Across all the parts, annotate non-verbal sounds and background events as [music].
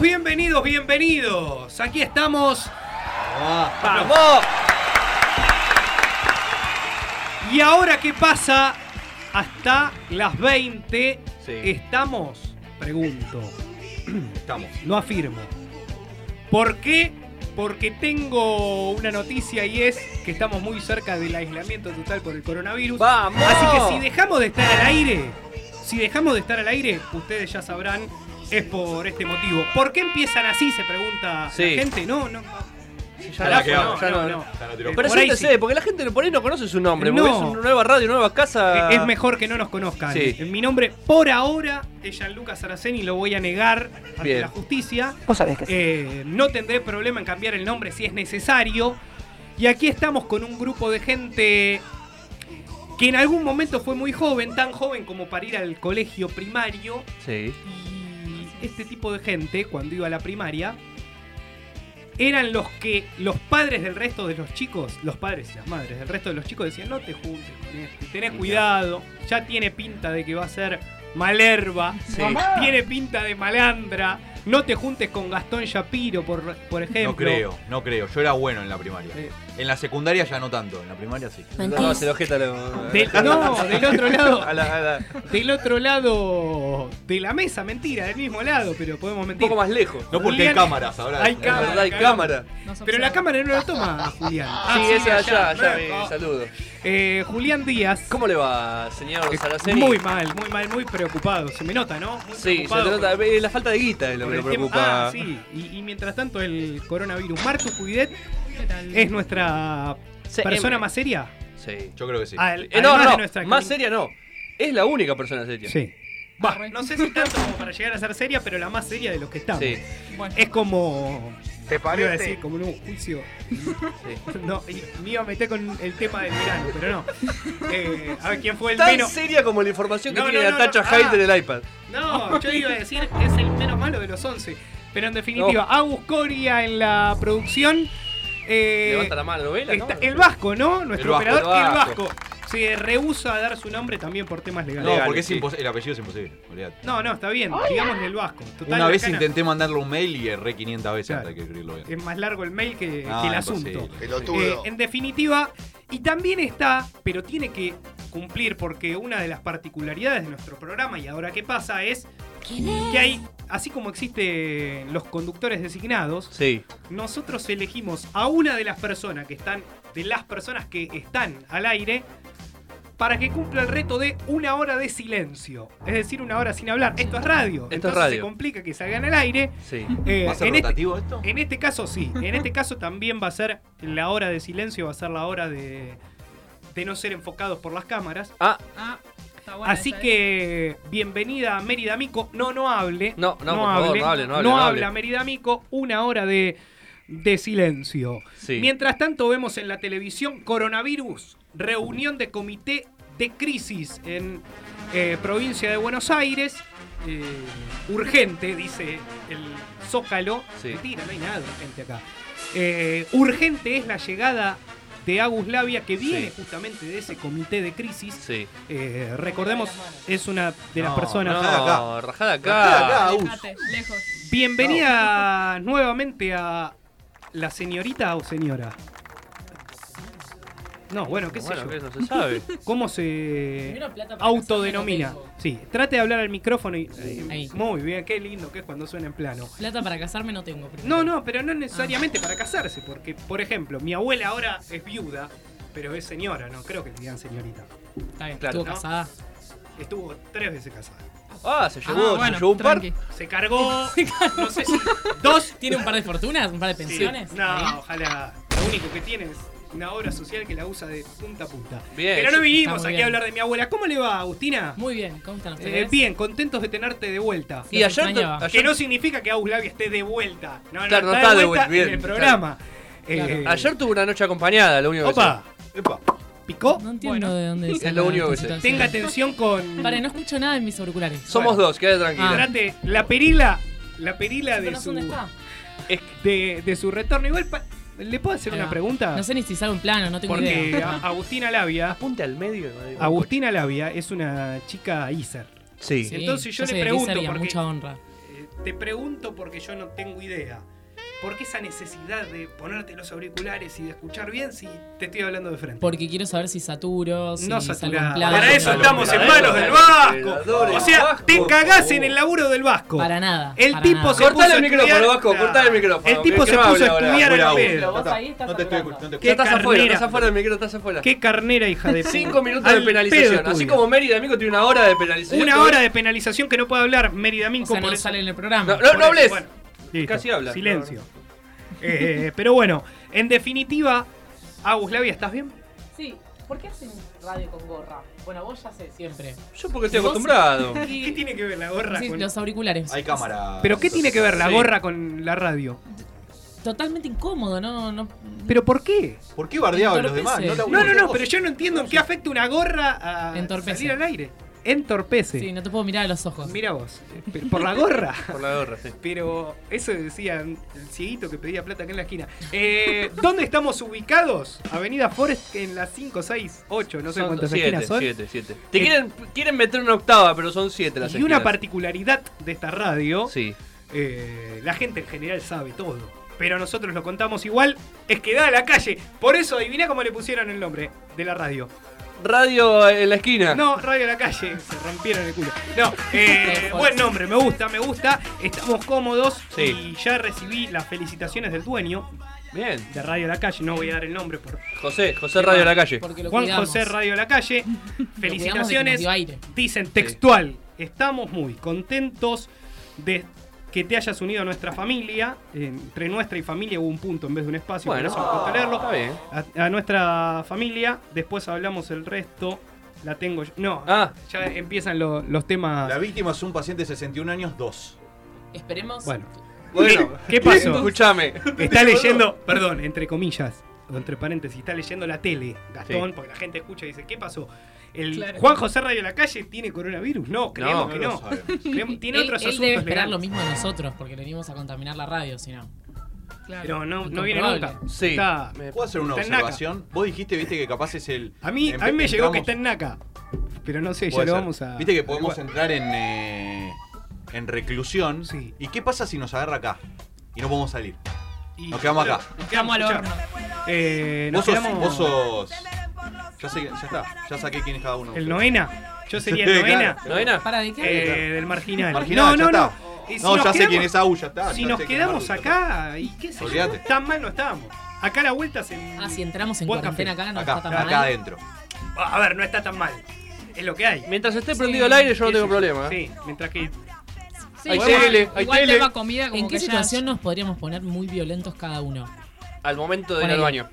Bienvenidos, bienvenidos, bienvenidos. Aquí estamos. ¡Vamos! Y ahora qué pasa hasta las 20 Sí. estamos, pregunto, Estamos. no afirmo. ¿Por qué? Porque tengo una noticia y es que estamos muy cerca del aislamiento total por el coronavirus. ¡Vamos! Así que si dejamos de estar al aire, si dejamos de estar al aire, ustedes ya sabrán, es por este motivo. ¿Por qué empiezan así? Se pregunta Sí. la gente. No, no. Ya no, ya no, no- no. Ya no tiró. Eh, por sí. porque la gente por ahí no conoce su nombre. No. Porque es una nueva radio, nueva casa. Eh, Es mejor que no nos conozcan. Sí. En Mi nombre, por ahora, es Gianluca Saraceni, lo voy a negar ante Bien. la justicia. Vos sabés que sí. Eh, no tendré problema en cambiar el nombre si es necesario. Y aquí estamos con un grupo de gente que en algún momento fue muy joven, tan joven como para ir al colegio primario. Sí. Y este tipo de gente, cuando iba a la primaria, eran los que los padres del resto de los chicos, los padres y las madres del resto de los chicos decían, no te juntes con este, tenés cuidado, ya tiene pinta de que va a ser malerva, Sí. [laughs] tiene pinta de malandra, no te juntes con Gastón Shapiro, por, por ejemplo. No creo, no creo. Yo era bueno en la primaria. Eh. En la secundaria ya no tanto, en la primaria sí. No, se lo ojeta lo- Del- no, del otro [laughs] lado, A la- a la- del otro lado de la mesa, mentira, del mismo lado, pero podemos un mentir. poco más lejos. No porque Julián- hay cámaras ahora. Hay Es cámara, verdad, hay cámara. Pero la cámara no lo toma [laughs] Julián. Ah, sí, esa allá, allá, mi saludo. Eh, Julián Díaz. ¿Cómo le va, señor Eh, Saraceni? Muy mal, muy mal, muy preocupado. Se me nota, ¿no? Muy Sí, se nota. por- eh, La falta de guita es lo que me tema- preocupa. Ah, sí. Y, y mientras tanto, el coronavirus. Martu Cuidet es nuestra Sí, persona em- más seria. Sí. Yo creo que sí. Al- Eh, no, además de no, nuestra más seria no. Es la única persona seria. Sí. Va, no sé si tanto como para llegar a ser seria, pero la más seria de los que estamos. Sí. Es como. ¿Te Iba a decir, como un juicio. [laughs] No, y me iba a meter con el tema del verano, pero no. Eh, a ver quién fue el Tan menos. seria como la información que No, tiene no, la no, tacha no. Hyde Ah. en el iPad. No, yo iba a decir es el menos malo de los 11. Pero en definitiva, Agus Coria en la producción. Eh, Levanta la mano, ¿novela? está- el Vasco, ¿no? Nuestro El Vasco, operador, el el Vasco. Vasco. Se rehúsa a dar su nombre también por temas legales. No, porque es sí. el apellido es imposible. olvidate. No, no, está bien. Digámosle el Vasco. Total, Una vez cana- intenté mandarle un mail y erré 500 veces Claro. antes de escribirlo bien. Es más largo el mail que, Ah, que el imposible. asunto. Pelotudo. Eh, en definitiva, y también está, pero tiene que cumplir porque una de las particularidades de nuestro programa y ahora qué pasa es que hay, así como existen los conductores designados, Sí. nosotros elegimos a una de las personas que están, de las personas que están al aire, para que cumpla el reto de una hora de silencio. Es decir, una hora sin hablar. Esto es radio. Esto es radio. se complica que salgan al aire. Sí. Eh, ¿Va a ser en este- rotativo esto? en este caso sí, en este caso también va a ser la hora de silencio, va a ser la hora de, de no ser enfocados por las cámaras. Ah, Ah, está buena Así que bienvenida a Mérida Mico. No, no hable. No, no, por favor, no hable, no hable, no habla hable. Mérida Mico, una hora de, de silencio. sí. Mientras tanto vemos en la televisión coronavirus, reunión de comité de crisis en eh, provincia de Buenos Aires. Eh, urgente, dice el Zócalo. Sí. Mentira, no hay nada urgente acá. Eh, urgente es la llegada de Agus Labia, que viene Sí. justamente de ese comité de crisis. Sí. Eh, recordemos, es una de las No, personas. No, Rajada acá. rajada Rajada acá. lejos. Bienvenida nuevamente a la señorita o señora. No, bueno, qué sé Bueno, yo. que no se sabe. [laughs] ¿Cómo se autodenomina? Sí, trate de hablar al micrófono y. eh, Ahí. muy bien, qué lindo que es cuando suena en plano. Plata para casarme no tengo. primero. No, no, pero no necesariamente para casarse, porque, por ejemplo, mi abuela ahora es viuda pero es señora, no creo que le digan señorita. Está bien, Claro, estuvo ¿no? casada. Estuvo tres veces casada. Ah, se llevó, Ah, se bueno, llevó un par. tranqui. Se cargó, [laughs] no sé si dos. ¿Tiene un par de fortunas? ¿Un par de Sí. pensiones? No, ojalá. Lo único que tiene es una obra social que la usa de punta a punta. Bien, Pero no vinimos aquí bien. a hablar de mi abuela. ¿Cómo le va, Agustina? Muy bien, ¿cómo están Eh, ustedes? bien, contentos de tenerte de vuelta. Y ayer, Que no significa que Aguslavia esté de vuelta. No, no, Claro, no está, está de de vuelta bien, en el programa. Eh, ayer tuve una noche acompañada, lo único que Opa, Epa. ¿picó? No entiendo de dónde Es lo único que sé. Tenga atención con. Vale, no escucho nada en mis auriculares. Somos Bueno. dos, quédate tranquila. Ah. La perila. La perila de su, dónde está. Es- de, de su retorno. Igual, pa- ¿le puedo hacer Ahí una va. pregunta? No sé ni si sale un plano, no tengo Porque idea. a- Agustina Labia. Apunte al medio. Agustina Labia es una chica ISER. Sí. Sí, entonces yo le soy de pregunto Geyser y a porque- mucha honra. Eh, te pregunto porque yo no tengo idea. ¿Por qué esa necesidad de ponerte los auriculares y de escuchar bien si te estoy hablando de frente? Porque quiero saber si saturo, si no saturás. Para eso estamos en no, manos no, del Vasco. O sea, te cagás en el laburo del Vasco. Para nada. El tipo se Cortale puso el micrófono, Vasco, cortale el micrófono, El tipo se puso a estudiar al pedo. No te estoy escuchando. ¿Qué Ya estás afuera, estás afuera del micro, estás afuera. Qué carnera, hija de [laughs] puta. Cinco minutos de Al penalización. Así como Mérida Amigo tiene una hora de penalización. Una hora de penalización que no puede hablar Mérida Minco no sale en el programa. No, hables. Listo. Casi habla. Silencio. [laughs] Eh, pero bueno, en definitiva, Agus Labia, ¿estás bien? Sí, ¿por qué hacen radio con gorra? Bueno, vos ya sé, siempre. Yo porque estoy acostumbrado. [laughs] ¿Qué tiene que ver la gorra Sí, con.? los auriculares. Hay cámara. ¿Pero qué tiene que ver la Sí. gorra con la radio? Totalmente incómodo, ¿no? no ¿Pero por qué? ¿Por qué bardeaban los Entorpece. demás? No, no, no, pero yo no entiendo en qué afecta una gorra a Entorpece. salir al aire. Entorpece. Sí, no te puedo mirar a los ojos. Mira vos, eh, por la gorra. [laughs] Por la gorra, sí. Pero eso decía el cieguito que pedía plata acá en la esquina. Eh, ¿Dónde estamos ubicados? Avenida Forest en las 5, 6, 8, no sé Son cuántas siete, esquinas son. siete, siete. Te Eh, quieren, quieren meter una octava, pero son siete las Y una esquinas. particularidad de esta radio, Sí. eh, la gente en general sabe todo. Pero nosotros lo contamos igual, es que da a la calle. Por eso adivina cómo le pusieron el nombre de la radio. Radio en la esquina. No, Radio a la calle, se rompieron el culo. No, eh, [laughs] buen nombre, me gusta, me gusta. Estamos cómodos Sí. y ya recibí las felicitaciones del dueño Bien. de Radio la calle. No voy a dar el nombre por José, José Radio en la calle. Juan cuidamos. José Radio la calle. [laughs] Felicitaciones. Dicen textual, estamos muy contentos de que te hayas unido a nuestra familia. Entre nuestra y familia hubo un punto en vez de un espacio, Bueno, por eso me costó leerlo. está bien. A, a nuestra familia, después hablamos el resto. La tengo yo. No, Ah. ya empiezan lo- los temas. La víctima es un paciente de 61 años, 2. Esperemos. Bueno, Bueno, ¿Qué pasó? Escúchame. está leyendo, perdón, entre comillas, entre paréntesis, está leyendo la tele, Gastón, Sí. porque la gente escucha y dice, ¿qué pasó? ¿El Claro. Juan José Radio La Calle tiene coronavirus? No, creemos No, que no. [laughs] Creemos- tiene él, otros él asuntos debe esperar legales. lo mismo de nosotros, porque le venimos a contaminar la radio, si no. Pero no, no viene nunca. Sí. Está- ¿Puedo hacer una observación? Vos dijiste, viste, que capaz es el. a mí, a mí me llegó que está en Naca. Pero no sé, ya lo vamos a. Viste que podemos entrar en, eh, en reclusión. Sí. ¿Y qué pasa si nos agarra acá? Y no podemos salir. Y- nos quedamos acá. Nos Quedamos al horno. Eh, nos Vos sos, quedamos- vos sos. Ya sé, ya está. Ya saqué quién es cada uno. El novena. Yo sería el novena. claro. ¿Novena? ¿Para de qué? eh, del marginal. Marginal, no, ya no, no. está. Si no, ya sé quién es Au, ya está. Si ya nos quedamos Maru, acá, ¿y qué sé yo? Olvídate. Tan mal no estábamos. Acá la vuelta se. Ah, si entramos en cuarentena café. acá, no Acá, está tan acá mal. adentro. A ver, no está tan mal. Es lo que hay. Mientras esté Sí. prendido el aire, yo no ¿Qué tengo problema. ¿eh? Sí, mientras que. Sí, Hay igual- tele, hay igual tele. tema comida como ¿En qué ya- situación nos podríamos poner muy violentos cada uno? Al momento de ir al Ponele. baño.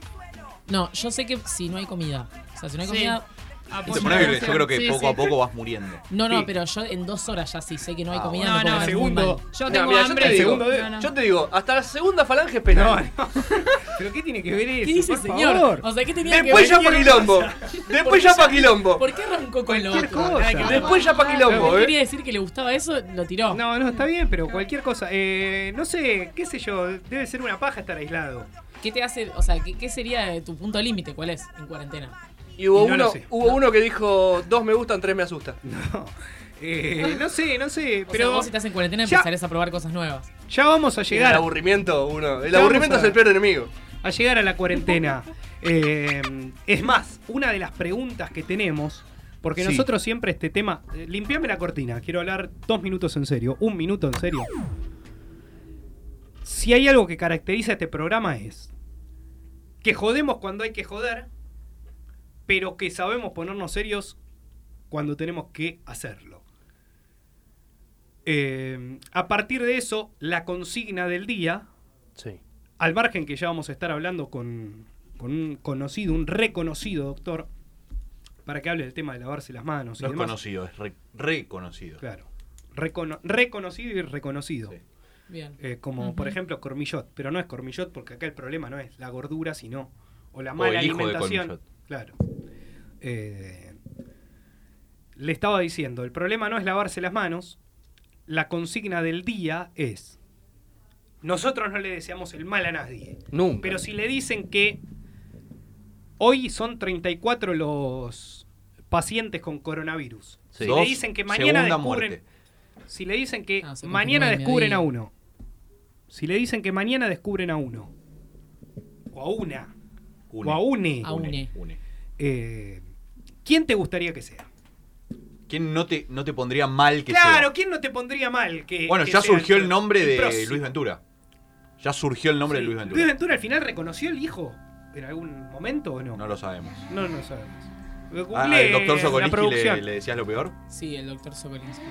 No, yo sé que si no hay comida. O sea, si no hay Sí. comida. Ah, Se pues, pone no, violento. Yo creo que sí, poco sí. a poco vas muriendo. No, no, Sí. pero yo en dos horas ya sí sé que no hay Ah, comida. bueno. me puedo No, no, poner muy segundo. mal. Yo No, tengo mira, yo hambre. te digo, Segundo de- No, no. Yo te digo, hasta la segunda falange es penal. No, no. [laughs] ¿Pero qué tiene que ver eso? ¿Qué dice el por señor? favor? O sea, ¿qué tenía Después que ya pa' quilombo. Después [laughs] ya pa' quilombo. ¿Por qué arrancó con lo Cualquier otro? cosa. Después ya pa' quilombo, eh. quería decir que le gustaba eso, lo tiró. No, no, está bien, pero cualquier cosa. Eh, no sé, qué sé yo, debe ser una paja estar aislado. ¿Qué te hace, o sea, qué, qué sería tu punto límite? ¿Cuál es en cuarentena? Y hubo Y no lo uno, sé. hubo uno que dijo, dos me gustan, tres me asusta. [laughs] No, eh, no sé, no sé, O pero sea, vos si estás en cuarentena Ya- empezarías a probar cosas nuevas. ya vamos a El llegar, aburrimiento, uno. El Ya aburrimiento a- es el peor enemigo. a llegar a la cuarentena. [laughs] Eh, es más, una de las preguntas que tenemos, porque Sí. nosotros siempre este tema, eh, limpiame la cortina, quiero hablar dos minutos en serio, un minuto en serio. Si hay algo que caracteriza este programa es que jodemos cuando hay que joder pero que sabemos ponernos serios cuando tenemos que hacerlo. Eh, a partir de eso, la consigna del día, Sí. al margen que ya vamos a estar hablando con, con un conocido, un reconocido doctor, para que hable del tema de lavarse las manos y No es demás. conocido, es re- reconocido. Claro. Recono- reconocido y reconocido. Sí. Bien. Eh, como por ejemplo Cormillot, pero no es Cormillot porque acá el problema no es la gordura, sino o la O mala el hijo de alimentación. Claro. Eh, le estaba diciendo, el problema no es lavarse las manos, la consigna del día es, nosotros no le deseamos el mal a nadie, Nunca. pero si le dicen que hoy son 34 los pacientes con coronavirus, Sí. si Dos, le dicen que mañana segunda descubren... muerte. Si le dicen que Ah, mañana descubren a uno. Si le dicen que mañana descubren a uno. O a una. Une. O a une. A une. Une. eh, ¿Quién te gustaría que sea? ¿Quién no te, no te pondría mal que claro, sea? ¿quién no te pondría mal? Que, Bueno, que ya sea surgió el nombre de? Luis Ventura. Ya surgió el nombre Sí. de Luis Ventura. Luis Ventura al final reconoció el hijo en algún momento o no? No lo sabemos. No, no sabemos. Ah, ¿Al doctor Sokolinsky le, le decías lo peor? Sí, el doctor Sokolinsky.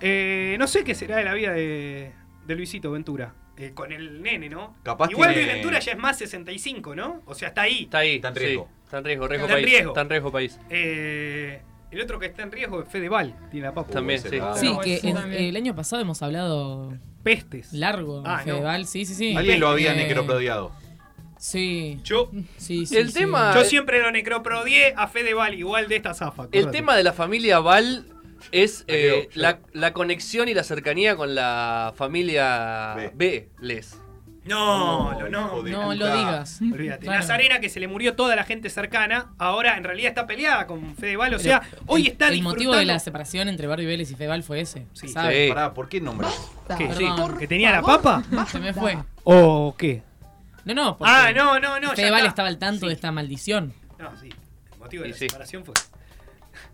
Eh, no sé qué será de la vida de, de Luisito Ventura. Eh, con el nene, ¿no? Capaz Igual tiene- Luis Ventura ya es más 65, ¿no? O sea, está ahí. Está ahí. Está en sí. riesgo. Está en riesgo. riesgo Está en país. riesgo. Está en riesgo país. Eh, el otro que está en riesgo es Fedeval, tiene la papa. También, sí. Sí, no, que en- también. el año pasado hemos hablado Pestes. largo. Ah, no. Fedeval, sí, sí, sí. Alguien lo había Eh, necroprodiado. Sí. Yo, Sí, sí. El sí. tema- yo siempre lo necroprodié a Fedeval, igual de esta zafa. El tema de la familia Val es eh, la, la conexión y la cercanía con la familia B. B. Les. No, No, lo- no. No lo digas. Olvídate. Claro. Nazarena, que se le murió toda la gente cercana, ahora en realidad está peleada con Fedeval. O Pero sea, hoy el- está El motivo disfrutando- de la separación entre Barbie Vélez y Fedeval fue ese. Sí. ¿sabes? Sí. Pará, ¿por qué nombras? ¿Qué? Perdón. ¿Que tenía la papa? [laughs] Se me fue. ¿O qué? No, no. porque Ah, no, no, no. Fedeval estaba al tanto Sí. de esta maldición. No, sí. El motivo de la sí. separación fue.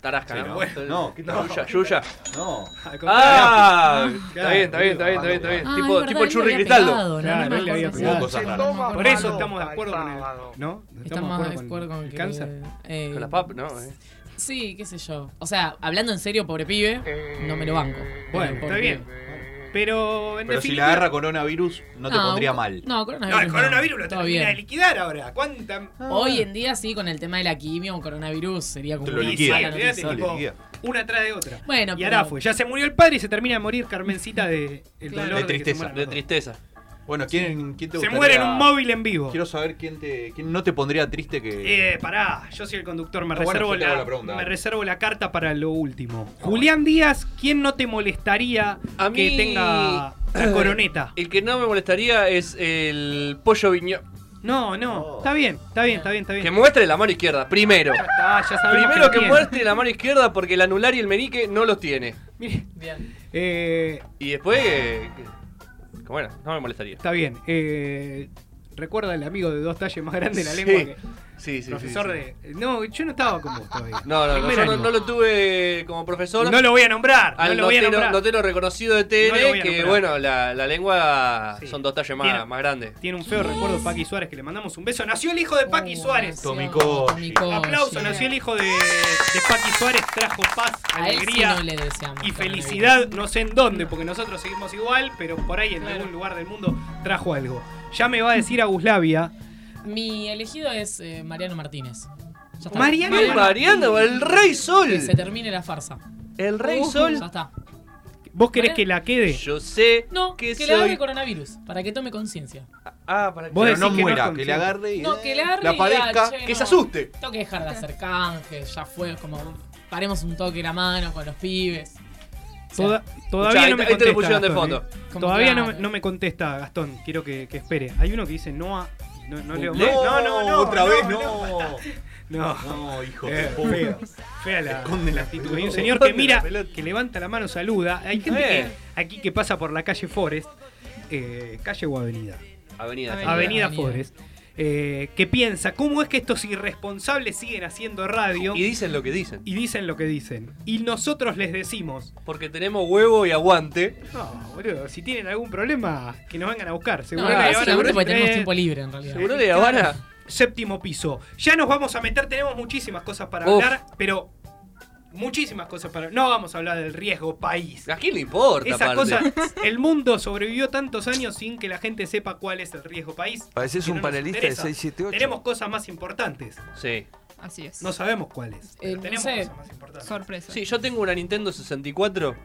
Tarasca, Sí, ¿no? no. Bueno. No, ¿qué tal? Yuya, Yuya. No. Ah, está bien, está bien, está bien, está bien, está bien. Ah, tipo es tipo Churri él Cristaldo. Claro, no, él le había no, pegado. no, Cosas no, raras. no, no, Por eso estamos de acuerdo con el. ¿No? Estamos de acuerdo con el que- cáncer. eh, Con la pap, ¿no? Eh. Sí, qué sé yo. O sea, hablando en serio, pobre pibe, no me lo banco. Bueno, está bien. Pero en Pero si definitiva- agarra coronavirus, no te pondría un- mal. No, No, coronavirus. el coronavirus lo termina de bien. liquidar ahora. ¿Cuánta? Hoy en día sí, con el tema de la quimio, un coronavirus sería como Te lo una. No, una tras de otra. Bueno, y pero- ahora fue. Ya se murió el padre y se termina de morir Carmencita de el Claro. dolor De tristeza. De tristeza. Bueno, ¿quién, quién te Se gustaría? muere en un móvil en vivo. Quiero saber quién te quién no te pondría triste que. Eh, pará, yo soy el conductor, me, Ah, reservo, la, la pregunta, me reservo la carta para lo último. Julián Díaz, ¿quién no te molestaría A que mí- tenga [clears throat] la coroneta? El que no me molestaría es el pollo viñón. No, no, está bien, está bien, está bien, está bien. Que muestre la mano izquierda, primero. Ya está, ya sabemos Primero que tiene. muestre la mano izquierda porque el anular y el menique no los tiene. Mire, Bien. eh, Y después, que- que- bueno, no me molestaría. está bien. Eh, recuerda el amigo de dos talles más grande de la Sí. lengua que Sí, sí, sí, profesor sí. de. No, yo no estaba con vos todavía. No, no, no, yo no, lo tuve como profesor. No lo voy a nombrar. al no lo voy a nombrar. notero reconocido de TN, que nombrar. bueno, la, la lengua Sí. son dos talles más, Tiene- más grandes. Tiene un feo recuerdo Paqui Suárez que le mandamos un beso. Nació el hijo de Paqui Uh, Suárez. Tomicochi. Aplauso, nació el hijo de, de Paqui Suárez, trajo paz, A sí alegría no le deseamos. y felicidad, no sé en dónde, porque nosotros seguimos igual, pero por ahí en Claro. algún lugar del mundo trajo algo. Ya me va a decir Aguslavia. Mi elegido es eh, Mariano Martínez. Ya está. Mariano El Mariano, el Rey Sol. Que se termine la farsa. El Rey Uh, Sol. Ya está. ¿Vos querés Mariano- que la quede? Yo sé No, que, que, le agarre soy. coronavirus, para que tome conciencia. Ah, para que. Pero no que no es muera, que le agarre y. No, que le agarre La y padezca, "Che, que no, se asuste. Tengo que dejar de hacer canje, ya fue, como paremos un toque la mano con los pibes. O sea, Toda- todavía no me te- contesta. de fondo. ¿eh? Todavía no, claro. me- no me contesta Gastón. Quiero que, que espere. Hay uno que dice Noah. No, no leo. No, no, no, no. otra no, vez no. no. No. No, hijo Eh, feo. Fea la, Esconde la actitud. Hay un señor que mira, que levanta la mano, saluda. Hay gente Eh. que, aquí que pasa por la calle Forest, eh, calle o avenida, Avenida. Avenida. avenida, Avenida. Forest, eh, que piensa, ¿cómo es que estos irresponsables siguen haciendo radio Y dicen lo que dicen. y dicen lo que dicen? Y nosotros les decimos, Porque tenemos huevo y aguante. no, boludo, si tienen algún problema, que nos vengan a buscar. No, Seguro Ah, le van a tenemos tiempo libre en realidad. Seguro de Habana. séptimo piso. Ya nos vamos a meter, tenemos muchísimas cosas para Uf. hablar, pero muchísimas cosas para. No vamos a hablar del riesgo país. ¿A quién le importa, Esa aparte? cosa, el mundo sobrevivió tantos años sin que la gente sepa cuál es el riesgo país. Pareces un no panelista de interesa. 678. Tenemos cosas más importantes. Sí. Así es. No sabemos cuáles. pero Eh, no tenemos sé. cosas más importantes. Sorpresa. Sí, yo tengo una Nintendo 64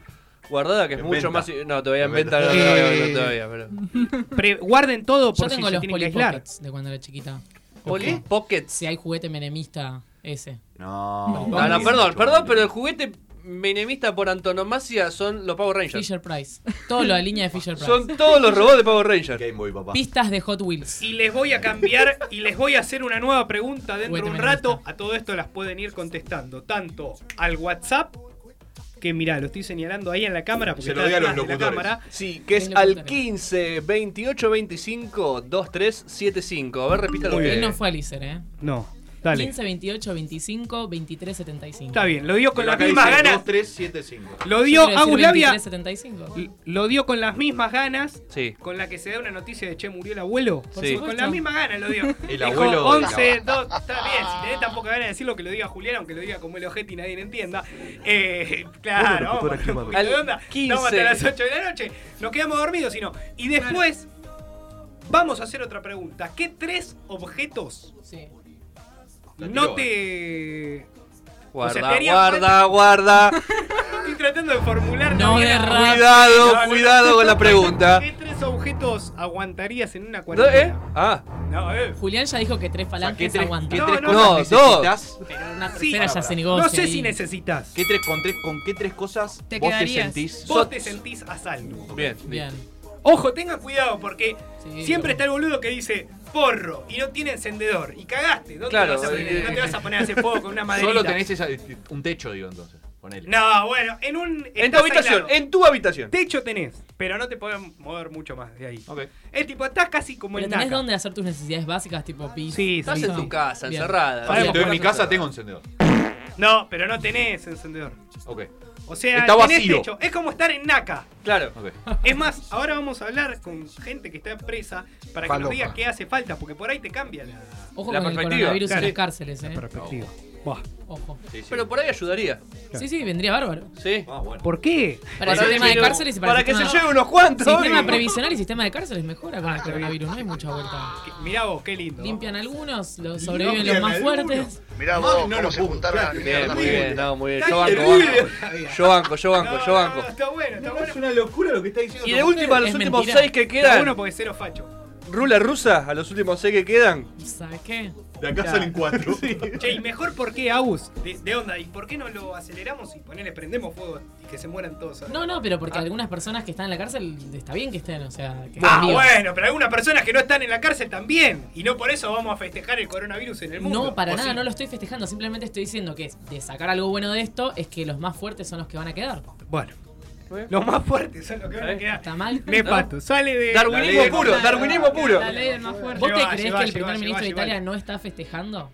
guardada que es En mucho venta. más. No, todavía en En venta, no, venta. todavía, Eh, no, todavía, pero. Pre- guarden todo Yo por si tengo se los tienen que Polly aislar. Pockets de cuando era chiquita. ¿Poli? Pockets. Si hay juguete menemista ese. No. No, perdón, perdón, pero el juguete menemista por antonomasia son los Power Rangers. Fisher Price. Todo lo de línea de Fisher Price. Son todos los robots de Power Rangers. Game Boy, papá. Pistas de Hot Wheels. Y les voy a cambiar y les voy a hacer una nueva pregunta dentro de un rato. A todo esto las pueden ir contestando tanto al WhatsApp, que mirá, lo estoy señalando ahí en la cámara porque Se lo está diga a los la locutores. cámara. Sí, que es al locutor. 15 28 25 2375. A ver, repítalo Muy que- Él no fue Alicer, ¿eh? No, dale. 15, 28, 25, 23, 75. Está bien, lo dio con las mismas ganas. 2, 3, 7, 5. Lo dio Agus Labia. 23, 75. Lo dio con las mismas ganas Sí. con la que se da una noticia de che, murió el abuelo. Por Sí. Con las mismas ganas lo dio. [laughs] El Dijo, abuelo de 11, 2, está bien, si tenés tan poca ganas de decirlo que lo diga Julián, aunque lo diga como el ojete y nadie le entienda. Eh, claro, Bueno, vamos, locutora, un ¿qué poquito más? de onda. Al 15. Vamos hasta las 8 de la noche, nos quedamos dormidos, sino. Y después vamos a hacer otra pregunta. ¿Qué tres objetos Sí. La no tiró, te... Guarda, O sea, te guarda, guarda. [laughs] Estoy tratando de formular No de. Cuidado, No, no, cuidado con la pregunta. ¿Qué tres objetos aguantarías en una ¿No, cuarentena? ¿Eh? Ah, No, eh. Julián ya dijo que tres O sea, falanges ¿qué tres, aguantan. qué No, tres no, cosas no, necesitas? Pero una Sí, ya se no negocia. No sé ahí. si necesitas. ¿Qué tres, con, tres, ¿Con qué tres cosas Te vos te sentís? Vos te sentís a salvo. bien. Bien. Ojo, tengan cuidado porque Sí, siempre está el boludo que dice porro y no tiene encendedor. Y cagaste. ¿Dónde Claro, te vas a poner? eh, no te vas a poner a hacer [laughs] fuego con una maderita. Solo tenés esa- un techo, digo, entonces. Ponele. No, bueno, en un. En tu habitación, aislado. en tu habitación. Techo tenés, pero no te podés mover mucho más de ahí. Ok. Es tipo, estás casi como Pero en tenés dónde hacer tus necesidades básicas, tipo pis. Sí, Estás sí, en sí. tu casa, Bien. encerrada. Estoy en mi casa, tengo encendedor. No, pero no tenés encendedor. Ok. O sea, Está tenés vacío. techo. Es como estar en Naka. Claro. Es más, ahora vamos a hablar con gente que está presa para que nos Falopa. diga qué hace falta, porque por ahí te cambia la, Ojo La con el perspectiva. coronavirus Claro. en las cárceles, eh. perspectiva. Buah. Ojo. Sí, sí. Pero por ahí ayudaría. Sí, sí, vendría bárbaro. Sí. Ah, bueno. ¿Por qué? Para, el sistema de cárceles y para, para el que se sistema- lleve unos cuantos. Sistema previsional y sistema de cárceles mejora con Ah, el bien. coronavirus, no hay mucha vuelta. Mirá vos, qué lindo. Limpian algunos, los sobreviven los más algunos. fuertes. Mirá vos, no cómo lo se juntaron muy bien, no, muy bien. Yo banco. Yo banco, yo banco, No, yo banco. no, está bueno, está bueno. una locura lo que está diciendo. Y de última, los Es últimos seis que quedan. bueno porque cero facho. Rula rusa, a los últimos seis que quedan. ¿Sabes qué? De acá Ya. salen cuatro. [laughs] Che, y mejor por qué, Agus, de, de onda, ¿y por qué no lo aceleramos y ponele, prendemos fuego y que se mueran todos? No, no, pero porque Ah. algunas personas que están en la cárcel está bien que estén, o sea, que Ah, bueno, pero algunas personas que no están en la cárcel también. Y no por eso vamos a festejar el coronavirus en el mundo. No, para ¿O nada, sí? no lo estoy festejando, simplemente estoy diciendo que de sacar algo bueno de esto es que los más fuertes son los que van a quedar. Bueno, los más fuertes son los que van a ¿Eh? quedar. ¿Está mal? Nefasto, sale de. Darwinismo puro, darwinismo puro. La ley del más fuerte. ¿Vos te crees que el primer ministro de. Italia no está festejando?